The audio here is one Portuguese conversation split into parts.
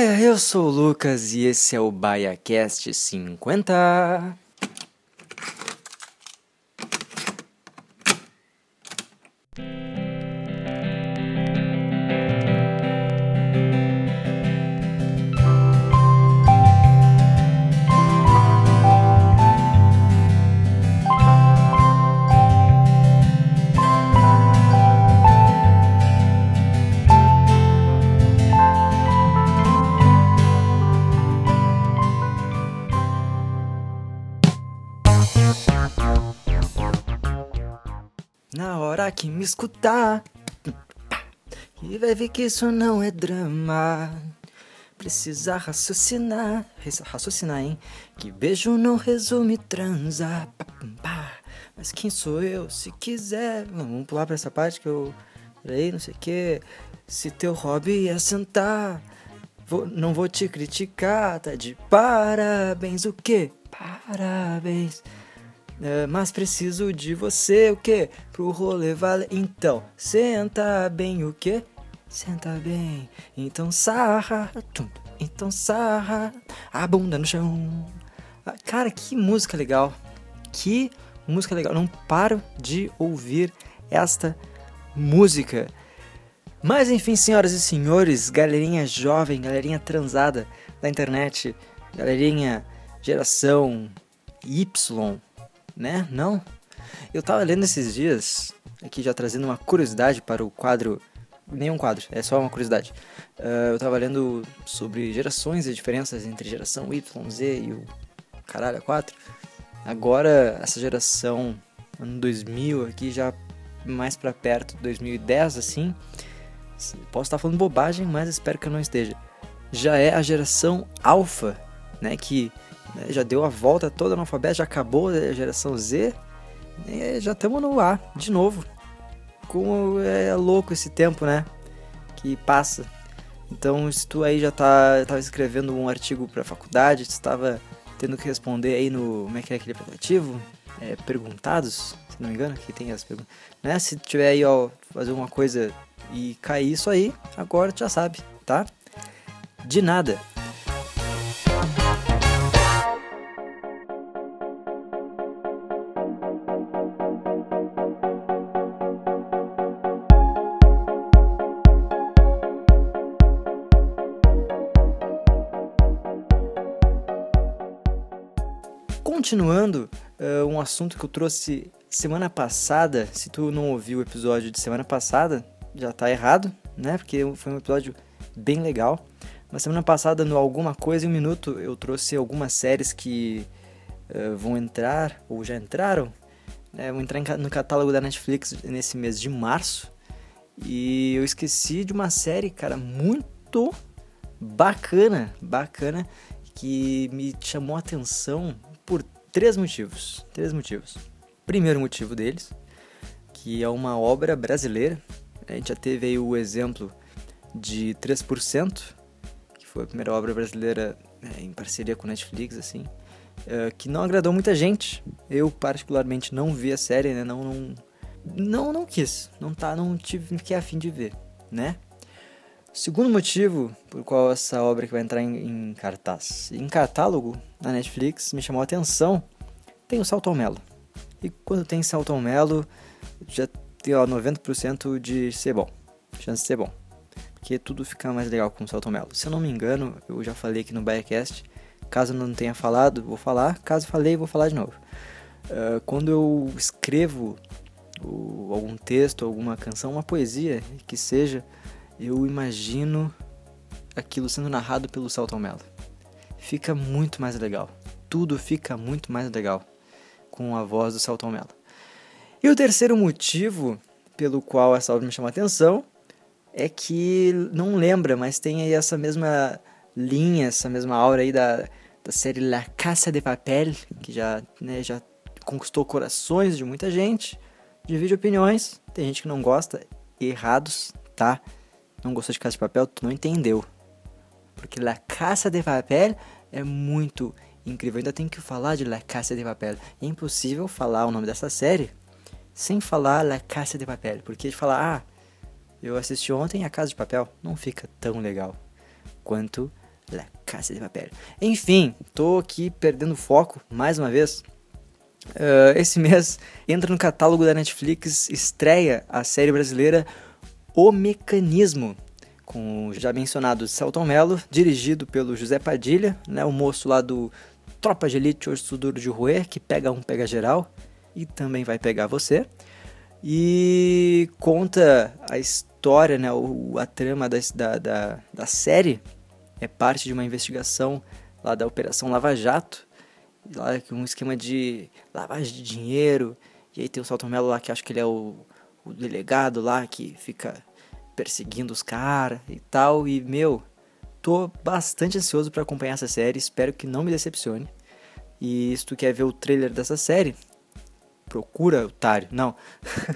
Baia, eu sou o Lucas e esse é o BaiaCast 50. Escutar, e vai ver que isso não é drama. Precisa raciocinar, raciocinar, hein? Que beijo não resume transa. Mas quem sou eu? Se quiser, vamos pular pra essa parte que eu. Peraí, não sei o que. Se teu hobby é sentar, vou, não vou te criticar, tá de parabéns, o que? Parabéns. É, mas preciso de você, o que? Pro rolê vale. Então, senta bem, o que? Senta bem. Então sarra. Então sarra. A bunda no chão. Ah, Cara, que música legal. Que música legal. Não paro de ouvir esta música. Mas enfim, senhoras e senhores, galerinha jovem, galerinha transada da internet, galerinha geração Y, né? Não. Eu tava lendo esses dias, aqui já trazendo uma curiosidade para o quadro. Nenhum quadro, é só uma curiosidade. Ah, eu tava lendo sobre gerações e diferenças entre geração Y, Z e o caralho a 4. Agora, essa geração, ano 2000 aqui, já mais pra perto, 2010 assim. Posso estar falando bobagem, mas espero que eu não esteja. Já é a geração Alpha, né? Que né, já deu a volta toda no alfabeto, já acabou a geração Z. Já estamos no A de novo. Como é louco esse tempo, né? Que passa. Então, se tu aí já tá escrevendo um artigo para faculdade, tu estava tendo que responder aí no. Como é que é aquele aplicativo? É, perguntados, se não me engano, que tem as perguntas. Né? Se tiver aí, ó, fazer uma coisa e cair isso aí, agora tu já sabe, tá? De nada. Continuando, uh, um assunto que eu trouxe semana passada, se tu não ouviu o episódio de semana passada, já tá errado, né? Porque foi um episódio bem legal. Mas semana passada, no Alguma Coisa em um Minuto, eu trouxe algumas séries que uh, vão entrar, ou já entraram, né? vão entrar no catálogo da Netflix nesse mês de março. E eu esqueci de uma série, cara, muito bacana, bacana, que me chamou a atenção três motivos. Três motivos. Primeiro motivo deles, que é uma obra brasileira. A gente já teve aí o exemplo de 3%, que foi a primeira obra brasileira é, em parceria com Netflix, assim, é, que não agradou muita gente. Eu, particularmente, não vi a série, né? Não, não, não, não quis. Não, tá, não tive que a fim de ver, né? Segundo motivo por qual essa obra que vai entrar em, em cartaz, em catálogo na Netflix, me chamou a atenção, tem o Salton Mello. E quando tem Salton Mello, já tem ó, 90% de ser bom, chance de ser bom. Porque tudo fica mais legal com o Salton Mello. Se eu não me engano, eu já falei aqui no Biacast, caso eu não tenha falado, vou falar, caso falei, vou falar de novo. Uh, quando eu escrevo o, algum texto, alguma canção, uma poesia, que seja eu imagino aquilo sendo narrado pelo Salton Mello. Fica muito mais legal. Tudo fica muito mais legal com a voz do Salton Mello. E o terceiro motivo pelo qual essa obra me chama a atenção é que não lembra, mas tem aí essa mesma linha, essa mesma aura aí da, da série La Casa de Papel, que já, né, já conquistou corações de muita gente, divide opiniões, tem gente que não gosta, errados, tá? Não gostou de Casa de Papel, tu não entendeu. Porque La Casa de Papel é muito incrível. Eu ainda tenho que falar de La Casa de Papel. É impossível falar o nome dessa série sem falar La Casa de Papel. Porque de falar, ah, eu assisti ontem A Casa de Papel, não fica tão legal quanto La Casa de Papel. Enfim, tô aqui perdendo foco mais uma vez. Uh, esse mês entra no catálogo da Netflix, estreia a série brasileira O Mecanismo, com o já mencionado Celton Mello, dirigido pelo José Padilha, né, o moço lá do Tropa de Elite Urso Duro de Roer, que pega um, pega geral, e também vai pegar você. E conta a história, né, a trama da, da, da série, é parte de uma investigação lá da Operação Lava Jato, lá um esquema de lavagem de dinheiro, e aí tem o Celton Mello lá que acho que ele é o, o delegado lá que fica perseguindo os caras e tal. E, meu, tô bastante ansioso para acompanhar essa série. Espero que não me decepcione. E se tu quer ver o trailer dessa série, procura, otário. Não.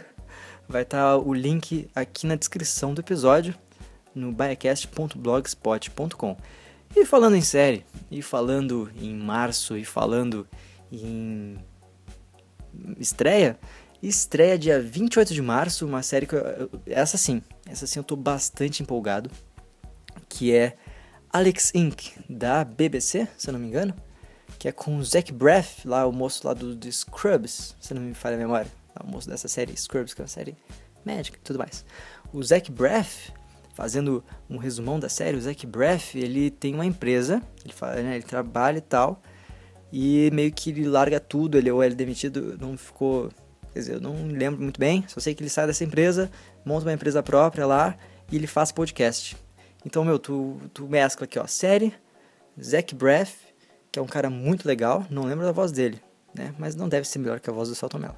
Vai estar tá o link aqui na descrição do episódio no biacast.blogspot.com. E falando em série, e falando em março, e falando em estreia, estreia dia 28 de março, uma série que eu, essa sim, essa sim eu tô bastante empolgado, que é Alex Inc da BBC, se eu não me engano, que é com o Zach Braff, lá o moço lá do, do Scrubs, se não me falha a memória, o moço dessa série Scrubs, que é uma série médica e tudo mais. O Zach Braff, fazendo um resumão da série, o Zach Braff, ele tem uma empresa, ele, fala, né, ele trabalha e tal, e meio que ele larga tudo, ele ou ele é demitido, não ficou Quer dizer, eu não lembro muito bem, só sei que ele sai dessa empresa, monta uma empresa própria lá e ele faz podcast. Então, meu, tu, tu mescla aqui, ó, série, Zach Braff, que é um cara muito legal, não lembro da voz dele, né? Mas não deve ser melhor que a voz do Celton Mello.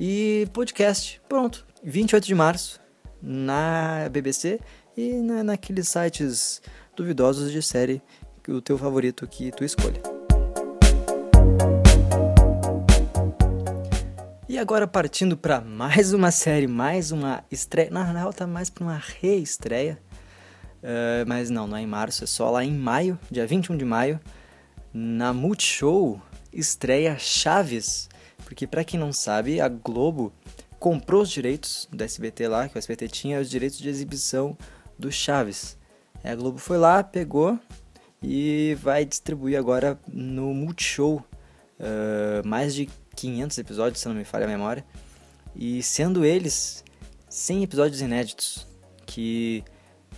E podcast, pronto, 28 de março, na BBC e na, naqueles sites duvidosos de série, o teu favorito que tu escolha. Agora partindo para mais uma série, mais uma estreia. Na real tá mais para uma reestreia. Uh, mas não, não é em março, é só lá em maio, dia 21 de maio, na Multishow estreia Chaves. Porque para quem não sabe, a Globo comprou os direitos do SBT lá, que o SBT tinha os direitos de exibição do Chaves. A Globo foi lá, pegou e vai distribuir agora no Multishow uh, mais de 500 episódios, se não me falha a memória, e sendo eles 100 episódios inéditos, que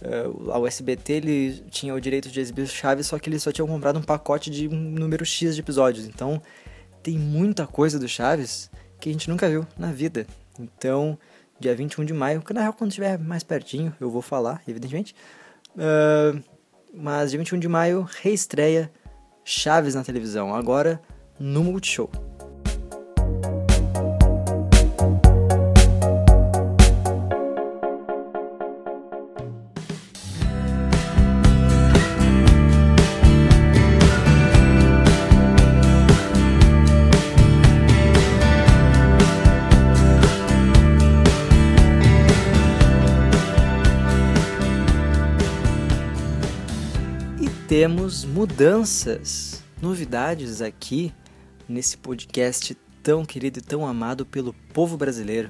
uh, a USBT ele tinha o direito de exibir Chaves, só que eles só tinham comprado um pacote de um número X de episódios, então tem muita coisa do Chaves que a gente nunca viu na vida. Então, dia 21 de maio, que na real quando estiver mais pertinho eu vou falar, evidentemente, uh, mas dia 21 de maio reestreia Chaves na televisão, agora no Multishow. Temos mudanças, novidades aqui nesse podcast tão querido e tão amado pelo povo brasileiro.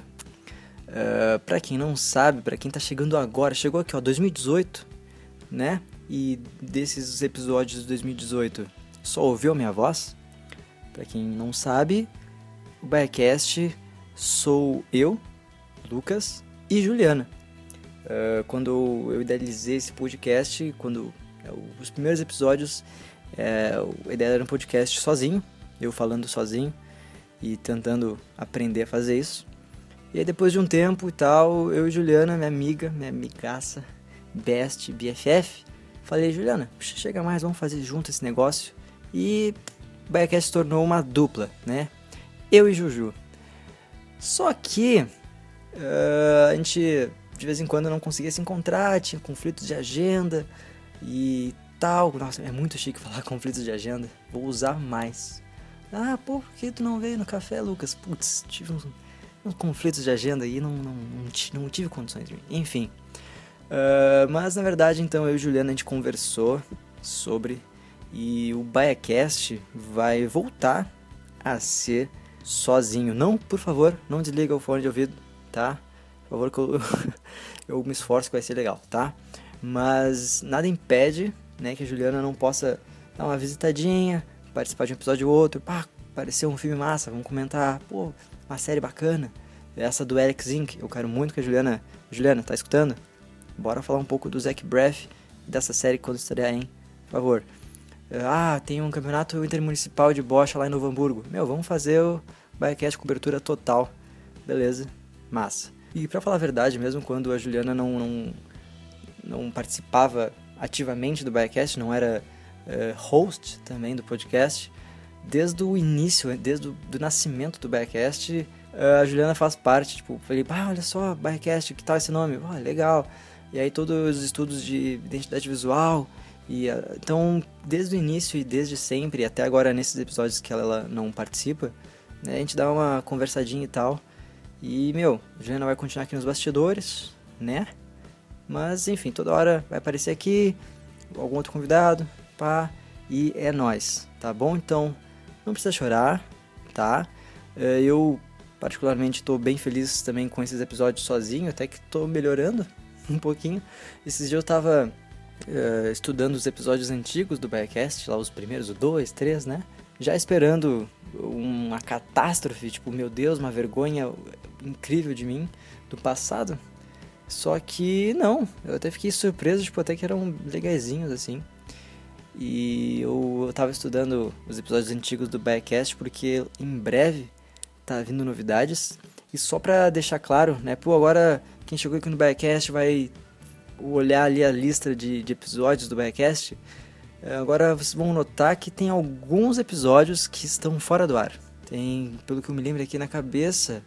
Uh, ah, para quem não sabe, para quem tá chegando agora, chegou aqui ó, 2018, né? E desses episódios de 2018 só ouviu a minha voz. Para quem não sabe, o Biacast sou eu, Lucas e Juliana. Uh, quando eu idealizei esse podcast, quando os primeiros episódios, é, a ideia era um podcast sozinho, eu falando sozinho e tentando aprender a fazer isso. E aí depois de um tempo e tal, eu e Juliana, minha amiga, minha amigaça, best, BFF, falei, Juliana, chega mais, vamos fazer junto esse negócio. E o Biacast se tornou uma dupla, né? Eu e Juju. Só que uh, a gente de vez em quando não conseguia se encontrar, tinha conflitos de agenda, e tal. Nossa, é muito chique falar conflitos de agenda. Vou usar mais. Ah, por que tu não veio no café, Lucas? Putz, tive uns, uns conflitos de agenda aí, não, não, não, não tive condições de Enfim. Uh, mas na verdade, então, eu e Juliana a gente conversou sobre e o Biacast vai voltar a ser sozinho. Não, por favor, não desliga o fone de ouvido, tá? Por favor, que eu, eu me esforço que vai ser legal, tá? Mas nada impede né, que a Juliana não possa dar uma visitadinha, participar de um episódio ou outro, pá, apareceu um filme massa, vamos comentar, pô, uma série bacana. Essa do Alex Inc, eu quero muito que a Juliana, Juliana, tá escutando? Bora falar um pouco do Zack Breath dessa série quando estrear, hein? Por favor. Ah, tem um campeonato intermunicipal de bocha lá em Novo Hamburgo. Meu, vamos fazer o Biocast cobertura total. Beleza, massa. E para falar a verdade, mesmo quando a Juliana não, não, não participava ativamente do Biocast, não era uh, host também do podcast, desde o início, desde o nascimento do Biocast, uh, a Juliana faz parte. Tipo, falei, ah, olha só, Biocast, que tal esse nome? Ah, legal. E aí todos os estudos de identidade visual, e então, desde o início e desde sempre, até agora nesses episódios que ela, ela não participa, né, a gente dá uma conversadinha e tal. E, meu, a Juliana vai continuar aqui nos bastidores, né? Mas, enfim, toda hora vai aparecer aqui, algum outro convidado, pá, e é nós, tá bom? Então, não precisa chorar, tá? É, eu, particularmente, estou bem feliz também com esses episódios sozinho, até que estou melhorando um pouquinho. Esses dias eu tava uh, estudando os episódios antigos do Biacast, lá os primeiros, 2, 3, né? Já esperando uma catástrofe, tipo, meu Deus, uma vergonha incrível de mim, do passado. Só que não, eu até fiquei surpreso, tipo, até que eram legaisinhos, assim. E eu, eu tava estudando os episódios antigos do Biacast porque em breve tá vindo novidades. E só pra deixar claro, né, pô, agora quem chegou aqui no Biacast vai olhar ali a lista de, de episódios do Biacast, eh, agora vocês vão notar que tem alguns episódios que estão fora do ar. Tem, pelo que eu me lembro aqui na cabeça,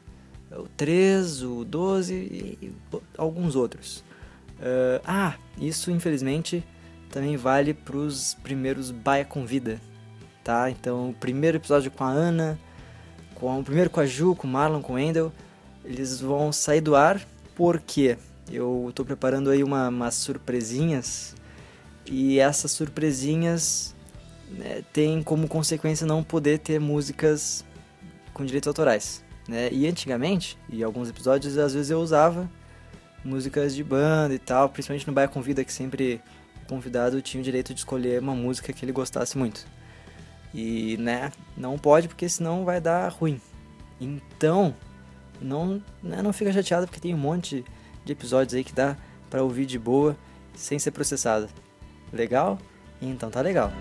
o 3, o 12 e, alguns outros. Uh, ah, isso infelizmente também vale para os primeiros Baia Convida, tá? Então, o primeiro episódio com a Ana, com o primeiro com a Ju, com o Marlon, com o Endel, eles vão sair do ar porque eu estou preparando aí uma, umas surpresinhas e essas surpresinhas né, têm como consequência não poder ter músicas com direitos autorais. Né? E antigamente, e alguns episódios, às vezes eu usava músicas de banda e tal, principalmente no Baia Convida, que sempre o convidado tinha o direito de escolher uma música que ele gostasse muito. E, né, não pode porque senão vai dar ruim. Então, não, né, não fica chateado porque tem um monte de episódios aí que dá para ouvir de boa, sem ser processado. Legal? Então tá legal.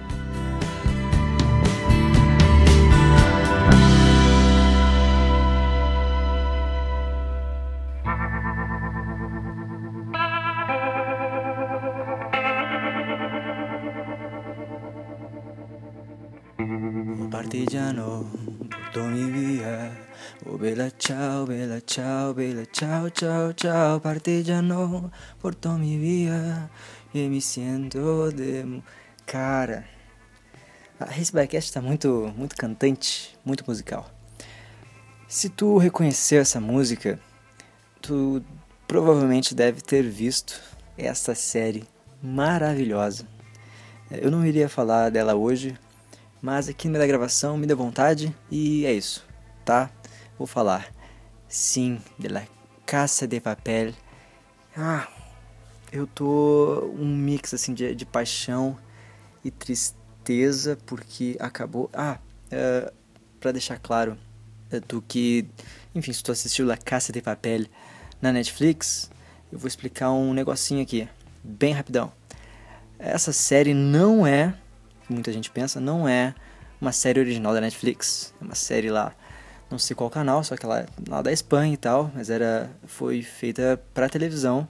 Ciao, ciao, ciao, partigiano, portò mi via e me siento de... Cara, esse backcast está muito, muito cantante, muito musical. Se tu reconheceu essa música, tu provavelmente deve ter visto essa série maravilhosa. Eu não iria falar dela hoje, mas aqui no da gravação me deu vontade e é isso, tá? vou falar. Sim, de la Casa de Papel. Ah, eu tô um mix assim de, de paixão e tristeza porque acabou. Ah, uh, é, para deixar claro uh, do que, enfim, se tu assistiu La Casa de Papel na Netflix, eu vou explicar um negocinho aqui, bem rapidão. Essa série não é, muita gente pensa, não é uma série original da Netflix. É uma série lá não sei qual canal, só que ela lá da Espanha e tal, mas era foi feita para televisão.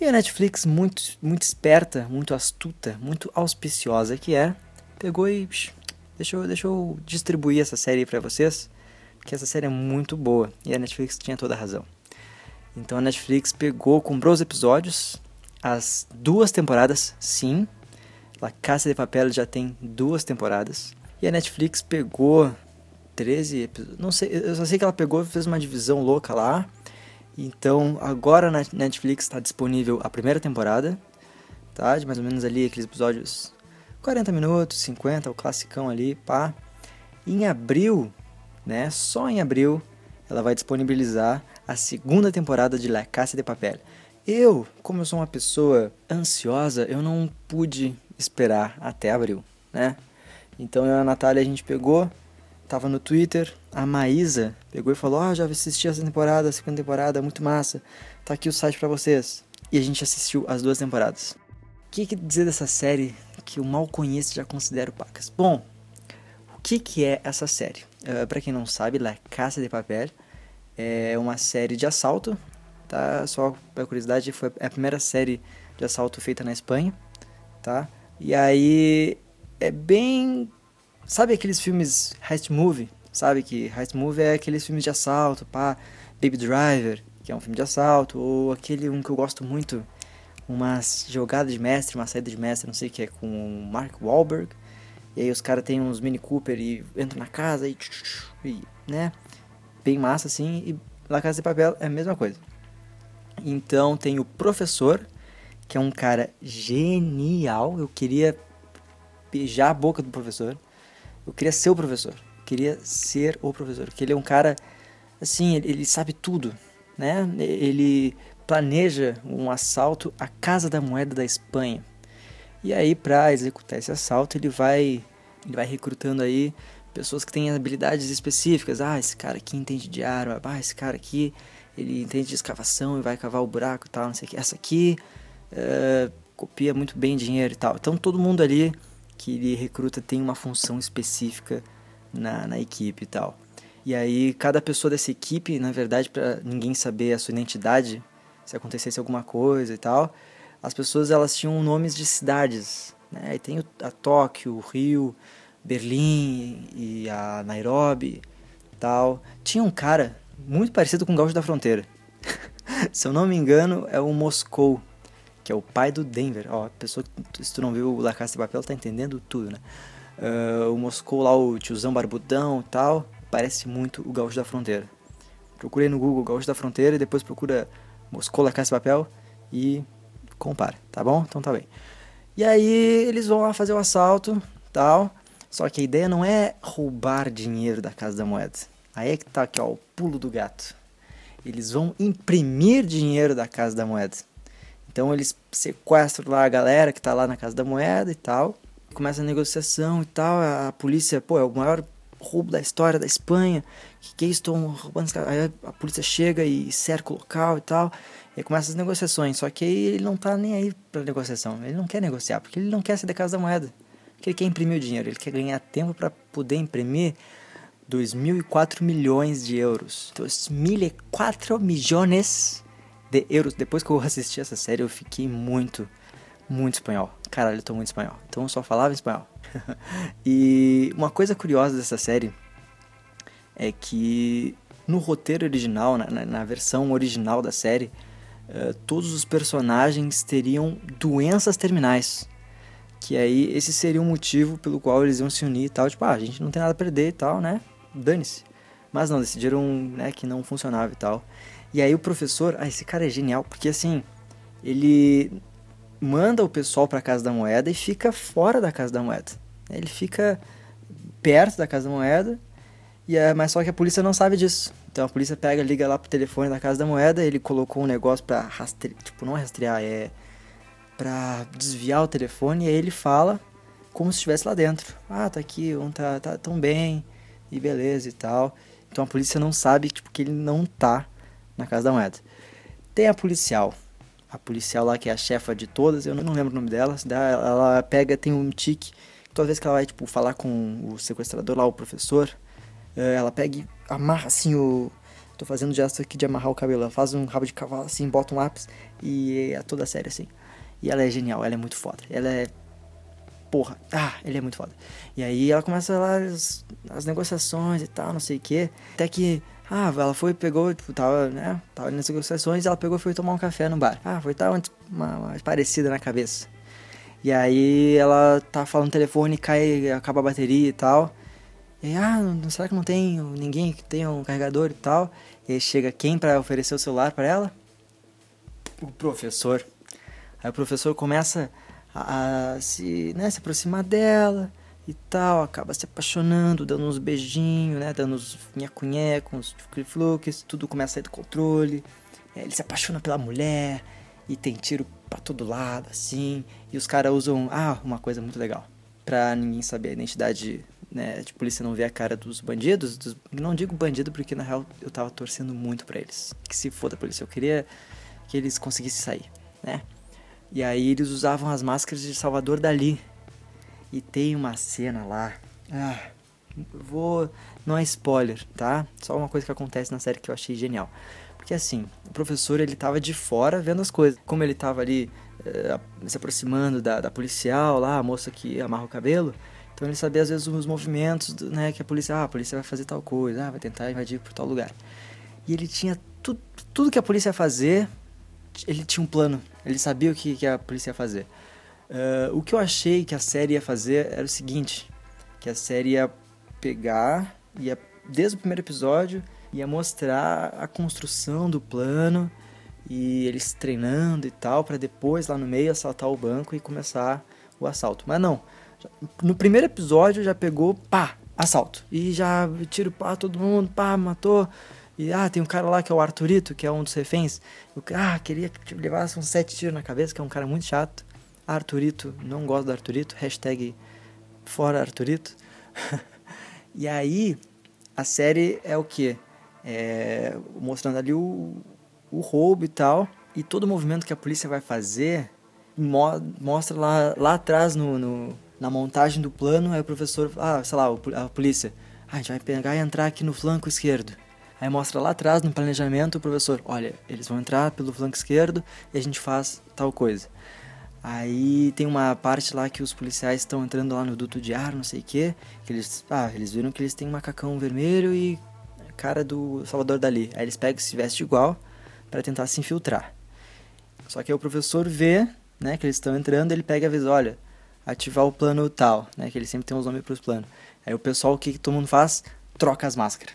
E a Netflix, muito, muito esperta, muito astuta, muito auspiciosa que é, pegou e psh, deixa eu distribuir essa série para vocês, porque essa série é muito boa e a Netflix tinha toda a razão. Então a Netflix pegou, comprou os episódios, as duas temporadas, sim. La Casa de Papel já tem duas temporadas. E a Netflix pegou 13 episódios. Não sei, eu só sei que ela pegou e fez uma divisão louca lá. Então, agora na Netflix está disponível a primeira temporada, tá? De mais ou menos ali aqueles episódios 40 minutos, 50, o classicão ali, pá. Em abril, né? Só em abril ela vai disponibilizar a segunda temporada de La Casa de Papel. Eu, como eu sou uma pessoa ansiosa, eu não pude esperar até abril, né? Então eu e a Natália a gente pegou, tava no Twitter, a Maísa pegou e falou: Ah, já assisti essa temporada, a segunda temporada, muito massa, tá aqui o site para vocês. E a gente assistiu as duas temporadas. O que, que dizer dessa série que eu mal conheço e já considero pacas? Bom, o que, que é essa série? Uh, para quem não sabe, La Casa de Papel é uma série de assalto, tá? Só pra curiosidade, foi a primeira série de assalto feita na Espanha, tá? E aí é bem. Sabe aqueles filmes heist movie? Sabe que heist movie é aqueles filmes de assalto, pá, Baby Driver, que é um filme de assalto, ou aquele um que eu gosto muito, uma jogada de mestre, uma saída de mestre, não sei o que é, com o Mark Wahlberg. E aí os caras têm uns Mini Cooper e entram na casa e, e né? Bem massa assim. E La Casa de Papel é a mesma coisa. Então tem o professor, que é um cara genial. Eu queria beijar a boca do professor. Eu queria ser o professor. Eu queria ser o professor. Porque ele é um cara, assim, ele, ele sabe tudo, né? Ele planeja um assalto à Casa da Moeda da Espanha. E aí, para executar esse assalto, ele vai, ele vai recrutando aí pessoas que têm habilidades específicas. Ah, esse cara aqui entende de arma. Ah, esse cara aqui ele entende de escavação e vai cavar o buraco e tal, não sei o que. Essa aqui uh, copia muito bem dinheiro e tal. Então todo mundo ali que ele recruta tem uma função específica na, na equipe e tal. E aí cada pessoa dessa equipe, na verdade, para ninguém saber a sua identidade, se acontecesse alguma coisa e tal, as pessoas elas tinham nomes de cidades, né? E tem a Tóquio, o Rio, Berlim e a Nairobi, tal. Tinha um cara muito parecido com o Gaúcho da Fronteira. Se eu não me engano, é o Moscou, que é o pai do Denver. Ó, pessoa que se tu não viu o La Casa de Papel tá entendendo tudo, né? Uh, o Moscou lá, o tiozão barbudão e tal, parece muito o Gaúcho da Fronteira. Procurei no Google Gaúcho da Fronteira e depois procura Moscou La Casa de Papel e compara, tá bom? Então tá bem. E aí eles vão lá fazer o assalto, tal. Só que a ideia não é roubar dinheiro da Casa da Moeda. Aí é que tá aqui, ó, o pulo do gato. Eles vão imprimir dinheiro da Casa da Moeda. Então eles sequestram lá a galera que tá lá na Casa da Moeda e tal. Começa a negociação e tal. A polícia, pô, é o maior roubo da história da Espanha. Que que é estão roubando Aí a polícia chega e cerca o local e tal. E começa as negociações. Só que aí ele não tá nem aí pra negociação. Ele não quer negociar, porque ele não quer ser da Casa da Moeda. Porque ele quer imprimir o dinheiro. Ele quer ganhar tempo para poder imprimir 2.004 milhões de euros. 2.004 milhões de euros. Depois que eu assisti essa série, eu fiquei muito, muito espanhol. Caralho, eu tô muito espanhol. Então eu só falava espanhol. e uma coisa curiosa dessa série é que no roteiro original, na, na, na versão original da série, uh, todos os personagens teriam doenças terminais. Que aí esse seria um motivo pelo qual eles iam se unir e tal. Tipo, ah, a gente não tem nada a perder e tal, né? dane-se. Mas não, decidiram né, que não funcionava e tal. E aí o professor, ah, esse cara é genial, porque assim, ele manda o pessoal para a Casa da Moeda e fica fora da Casa da Moeda. Ele fica perto da Casa da Moeda, e é, mas só que a polícia não sabe disso. Então a polícia pega, liga lá pro telefone da Casa da Moeda, ele colocou um negócio para rastrear, tipo, não rastrear, é para desviar o telefone, e aí ele fala como se estivesse lá dentro. Ah, tá aqui, um tá, tá tão bem, e beleza e tal. Então a polícia não sabe tipo, que ele não tá na Casa da Moeda. Tem a policial. A policial lá que é a chefa de todas, eu não lembro o nome dela. Ela pega, tem um tique. Toda vez que ela vai tipo, falar com o sequestrador lá, o professor, eh, ela pega e amarra assim o. Tô fazendo gesto aqui de amarrar o cabelo. Ela faz um rabo de cavalo assim, bota um lápis e é toda séria assim. E ela é genial, ela é muito foda. Ela é porra, ah, ele é muito foda. E aí ela começa lá as, as negociações e tal, não sei o que. Até que, ah, ela foi, pegou, tipo, tava, né, tava nas negociações, ela pegou e foi tomar um café no bar. Ah, foi tal, uma, uma parecida na cabeça. E aí ela tá falando no telefone, cai, acaba a bateria e tal. E ah, será que não tem ninguém que tenha um carregador e tal? E aí chega quem para oferecer o celular para ela? O professor. Aí o professor começa a, se, né, se aproximar dela e tal, acaba se apaixonando, dando uns beijinhos, né, dando uns nhaco-nhaco, uns flukes, tudo começa a sair do controle. É, ele se apaixona pela mulher e tem tiro pra todo lado, assim. E os caras usam, ah, uma coisa muito legal. Pra ninguém saber a identidade, né? De polícia não ver a cara dos bandidos. Dos, não digo bandido porque na real eu tava torcendo muito pra eles. Que se foda a polícia. Eu queria que eles conseguissem sair, né? E aí eles usavam as máscaras de Salvador Dali. E tem uma cena lá. Ah, vou. Não é spoiler, tá? Só uma coisa que acontece na série que eu achei genial. Porque assim, o professor ele tava de fora vendo as coisas. Como ele tava ali eh, se aproximando da, da policial lá, a moça que amarra o cabelo, então ele sabia às vezes os movimentos, né, que a polícia, ah, a polícia vai fazer tal coisa, ah, vai tentar invadir por tal lugar. E ele tinha tudo, tudo que a polícia ia fazer, ele tinha um plano, ele sabia o que, que a polícia ia fazer. Uh, o que eu achei que a série ia fazer era o seguinte, que a série ia pegar, ia desde o primeiro episódio ia mostrar a construção do plano e eles treinando e tal para depois lá no meio assaltar o banco e começar o assalto. Mas não, no primeiro episódio já pegou, pá, assalto. E já tiro pá todo mundo, pá, matou. E ah, tem um cara lá que é o Arturito, que é um dos reféns. Eu, ah, queria que levasse uns sete tiros na cabeça, que é um cara muito chato. Arturito, não gosto do Arturito, hashtag fora Arturito. e aí, a série é o que? é, mostrando ali o, o roubo e tal. E todo o movimento que a polícia vai fazer mo mostra lá, lá atrás no, no, na montagem do plano. Aí o professor, ah, sei lá, a polícia, ah, a gente vai pegar e entrar aqui no flanco esquerdo. Aí mostra lá atrás no planejamento o professor, olha, eles vão entrar pelo flanco esquerdo e a gente faz tal coisa. Aí tem uma parte lá que os policiais estão entrando lá no duto de ar, não sei o que, que eles, ah, eles viram que eles têm um macacão vermelho e cara do Salvador Dali. Aí eles pegam e se vestem igual para tentar se infiltrar. Só que aí o professor vê, né, que eles estão entrando, ele pega e avisa, olha, ativar o plano tal, né, que ele sempre tem os nomes para os planos. Aí o pessoal, o que, que todo mundo faz? Troca as máscaras,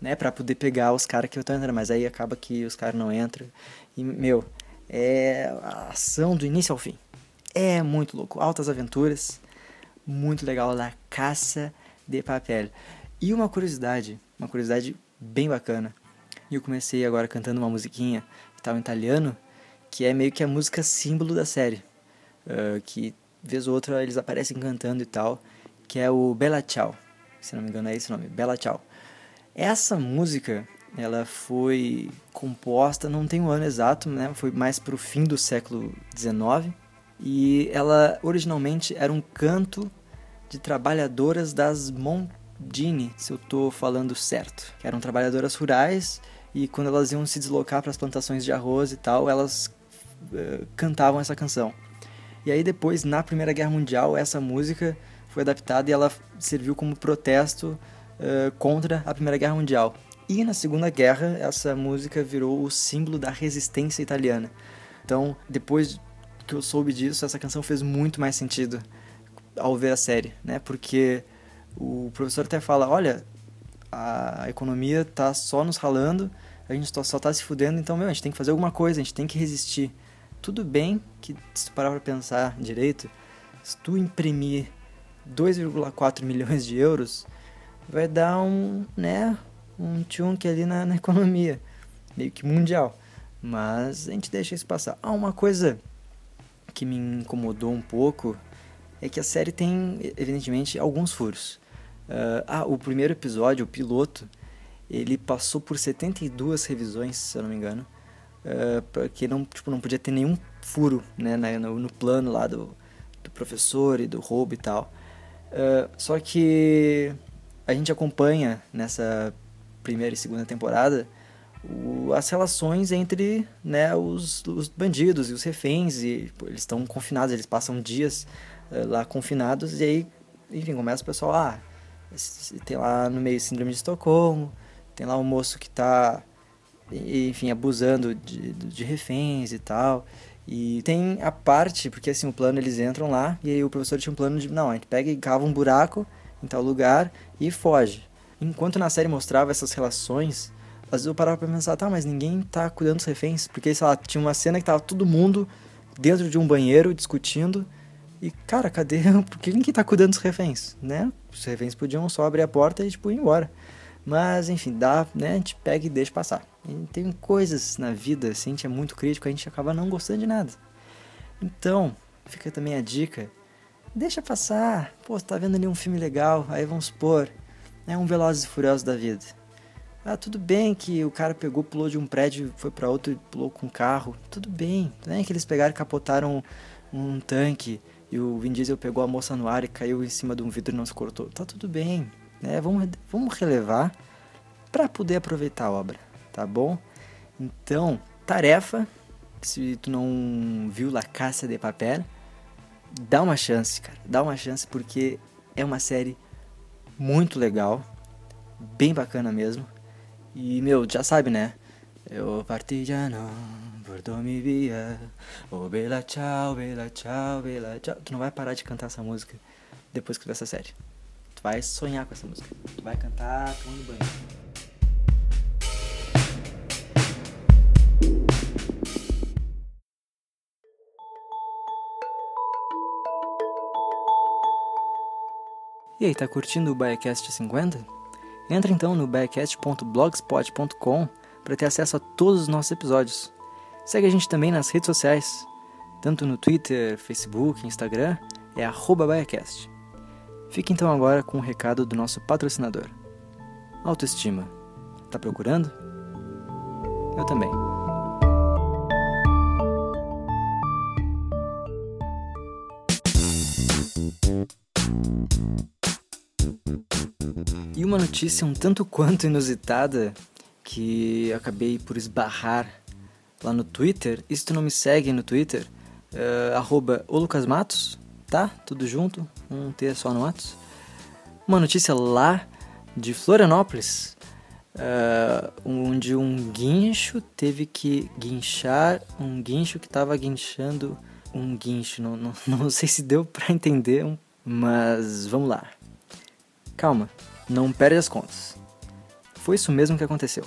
né, para poder pegar os caras que estão entrando, mas aí acaba que os caras não entram. E, meu, é a ação do início ao fim. É muito louco, altas aventuras, muito legal, La Caça de Papel. E uma curiosidade, uma curiosidade bem bacana. Eu comecei agora cantando uma musiquinha que estava em italiano, que é meio que a música símbolo da série. Uh, que vez ou outra eles aparecem cantando e tal, que é o Bella Ciao. Se não me engano é esse o nome, Bella Ciao. Essa música, ela foi composta, não tem o um ano exato, né? Foi mais para o fim do século XIX. E ela originalmente era um canto de trabalhadoras das montanhas Dini, se eu estou falando certo. Que eram trabalhadoras rurais e quando elas iam se deslocar para as plantações de arroz e tal, elas uh, cantavam essa canção. E aí depois, na Primeira Guerra Mundial, essa música foi adaptada e ela serviu como protesto uh, contra a Primeira Guerra Mundial. E na Segunda Guerra, essa música virou o símbolo da resistência italiana. Então, depois que eu soube disso, essa canção fez muito mais sentido ao ver a série, né? Porque o professor até fala, olha, a economia tá só nos ralando, a gente só tá se fudendo, então, meu, a gente tem que fazer alguma coisa, a gente tem que resistir. Tudo bem que, se tu parar pra pensar direito, se tu imprimir 2,4 milhões de euros, vai dar um, né, um chunk ali na, na economia, meio que mundial. Mas a gente deixa isso passar. Ah, uma coisa que me incomodou um pouco é que a série tem, evidentemente, alguns furos. Uh, ah, o primeiro episódio, o piloto, ele passou por 72 revisões, se eu não me engano, uh, porque não, tipo, não podia ter nenhum furo né, no, no plano lá do, do professor e do roubo e tal. Uh, só que a gente acompanha nessa primeira e segunda temporada o, as relações entre né, os, os, bandidos e os reféns. E pô, eles estão confinados, eles passam dias uh, lá confinados. E aí, enfim, começa o pessoal, ah, tem lá no meio síndrome de Estocolmo, tem lá um moço que está, enfim, abusando de, de reféns e tal. E tem a parte, porque assim, o plano eles entram lá e aí o professor tinha um plano de, não, a gente pega e cava um buraco em tal lugar e foge. Enquanto na série mostrava essas relações, às vezes eu parava pra pensar, tá, mas ninguém tá cuidando dos reféns. Porque, sei lá, tinha uma cena que tava todo mundo dentro de um banheiro discutindo e, cara, cadê? Por que ninguém tá cuidando dos reféns, né? Os reféns podiam só abrir a porta e, tipo, ir embora. Mas, enfim, dá, né? A gente pega e deixa passar. E tem coisas na vida, assim, a gente é muito crítico, a gente acaba não gostando de nada. Então, fica também a dica. Deixa passar. Pô, você tá vendo ali um filme legal, aí vamos supor, é um Velozes e Furiosos da vida. Ah, tudo bem que o cara pegou, pulou de um prédio, foi para outro e pulou com um carro. Tudo bem. Tudo bem que eles pegaram e capotaram um, um tanque e o Vin Diesel pegou a moça no ar e caiu em cima de um vidro e não se cortou. Tá tudo bem. Né? Vamos, vamos relevar para poder aproveitar a obra, tá bom? Então, tarefa, se tu não viu La Caça de Papel, dá uma chance, cara. Dá uma chance porque é uma série muito legal, bem bacana mesmo. E, meu, já sabe, né? Eu parti já não, por mi via. Oh, bela tchau, bela tchau, bela tchau. Tu não vai parar de cantar essa música depois que tu ver essa série. Tu vai sonhar com essa música. Tu vai cantar tomando banho. E aí, tá curtindo o Biacast 50? Entra então no biacast.blogspot.com para ter acesso a todos os nossos episódios. Segue a gente também nas redes sociais, tanto no Twitter, Facebook, Instagram, é BaiaCast. Fique então agora com o um recado do nosso patrocinador. Autoestima. Tá procurando? Eu também. Uma notícia um tanto quanto inusitada que acabei por esbarrar lá no Twitter. E se tu não me segue no Twitter, uh, arroba Matos, tá? Tudo junto, um T só no Atos. Uma notícia lá de Florianópolis, uh, onde um guincho teve que guinchar um guincho que estava guinchando um guincho. Não, não, não sei se deu para entender, mas vamos lá. Calma, não perde as contas. Foi isso mesmo que aconteceu.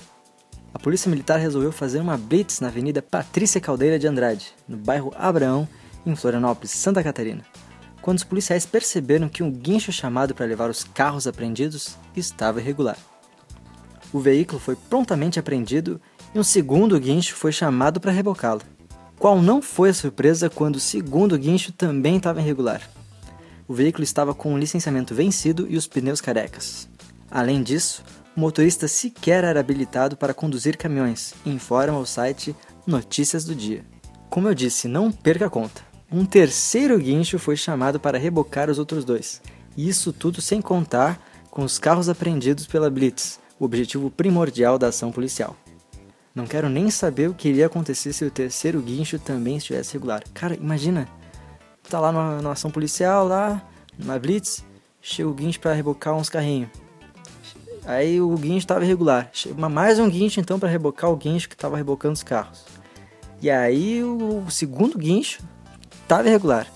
A Polícia Militar resolveu fazer uma blitz na Avenida Patrícia Caldeira de Andrade, no bairro Abraão, em Florianópolis, Santa Catarina, quando os policiais perceberam que um guincho chamado para levar os carros apreendidos estava irregular. O veículo foi prontamente apreendido e um segundo guincho foi chamado para rebocá-lo. Qual não foi a surpresa quando o segundo guincho também estava irregular? O veículo estava com o licenciamento vencido e os pneus carecas. Além disso, o motorista sequer era habilitado para conduzir caminhões, informa o site Notícias do Dia. Como eu disse, não perca a conta. Um terceiro guincho foi chamado para rebocar os outros dois. Isso tudo sem contar com os carros apreendidos pela Blitz, o objetivo primordial da ação policial. Não quero nem saber o que iria acontecer se o terceiro guincho também estivesse regular. Cara, imagina, tá lá numa ação policial, lá, numa blitz, chega o guincho para rebocar uns carrinhos. Aí o guincho estava irregular. Chega mais um guincho então para rebocar o guincho que estava rebocando os carros. E aí o segundo guincho estava irregular.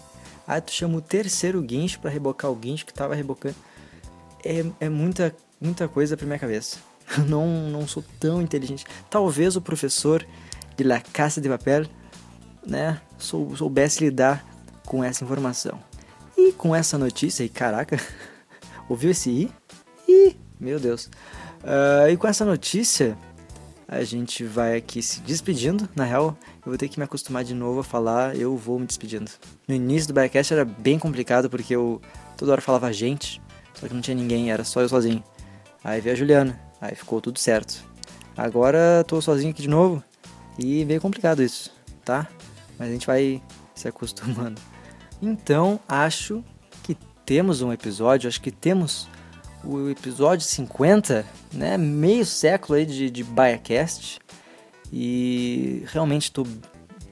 Aí tu chama o terceiro guincho para rebocar o guincho que estava rebocando. É, é muita, muita coisa para minha cabeça. Não, não sou tão inteligente. Talvez o professor de La Casa de Papel né, sou, soubesse lidar com essa informação. E com essa notícia, e caraca, ouviu esse i? Ih, meu Deus. Uh, e com essa notícia, a gente vai aqui se despedindo. Na real, eu vou ter que me acostumar de novo a falar, eu vou me despedindo. No início do Biacast era bem complicado, porque eu toda hora falava gente, só que não tinha ninguém, era só eu sozinho. Aí veio a Juliana, aí ficou tudo certo. Agora tô sozinho aqui de novo e veio complicado isso, tá? Mas a gente vai se acostumando. Então, acho que temos um episódio, acho que temos o episódio 50, né? Meio século aí de, de BaiaCast. E realmente estou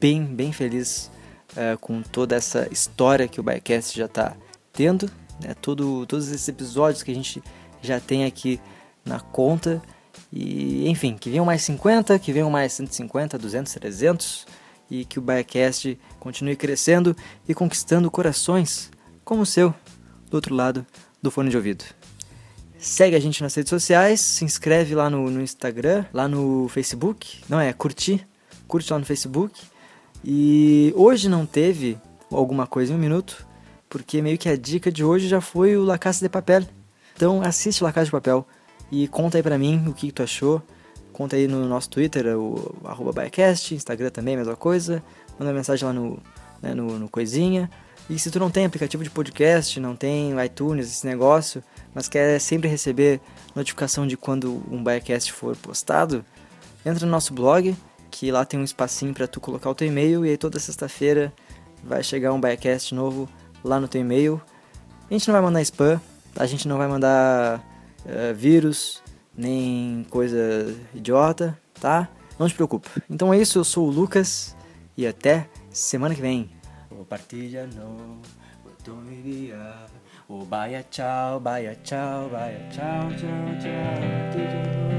bem, bem feliz uh, com toda essa história que o BaiaCast já está tendo. Né? Todo, todos esses episódios que a gente já tem aqui na conta. E, enfim, que venham mais 50, que venham mais 150, 200, 300 e que o Biacast continue crescendo e conquistando corações como o seu do outro lado do fone de ouvido. Segue a gente nas redes sociais, se inscreve lá no, no Instagram, lá no Facebook, não é, curtir, curte lá no Facebook. E hoje não teve alguma coisa em um minuto, porque meio que a dica de hoje já foi o La Casa de Papel. Então assiste La Casa de Papel. E conta aí pra mim o que tu achou. Conta aí no nosso Twitter, o arroba Biacast, Instagram também, mesma coisa. Manda mensagem lá no, né, no, no Coisinha. E se tu não tem aplicativo de podcast, não tem iTunes, esse negócio, mas quer sempre receber notificação de quando um Biacast for postado, entra no nosso blog, que lá tem um espacinho para tu colocar o teu e-mail e aí toda sexta-feira vai chegar um Biacast novo lá no teu e-mail. A gente não vai mandar spam, a gente não vai mandar uh, vírus, nem coisa idiota, tá? Não te preocupa. Então é isso, eu sou o Lucas e até semana que vem. O baia tchau, baia tchau, baia tchau, tchau, tchau.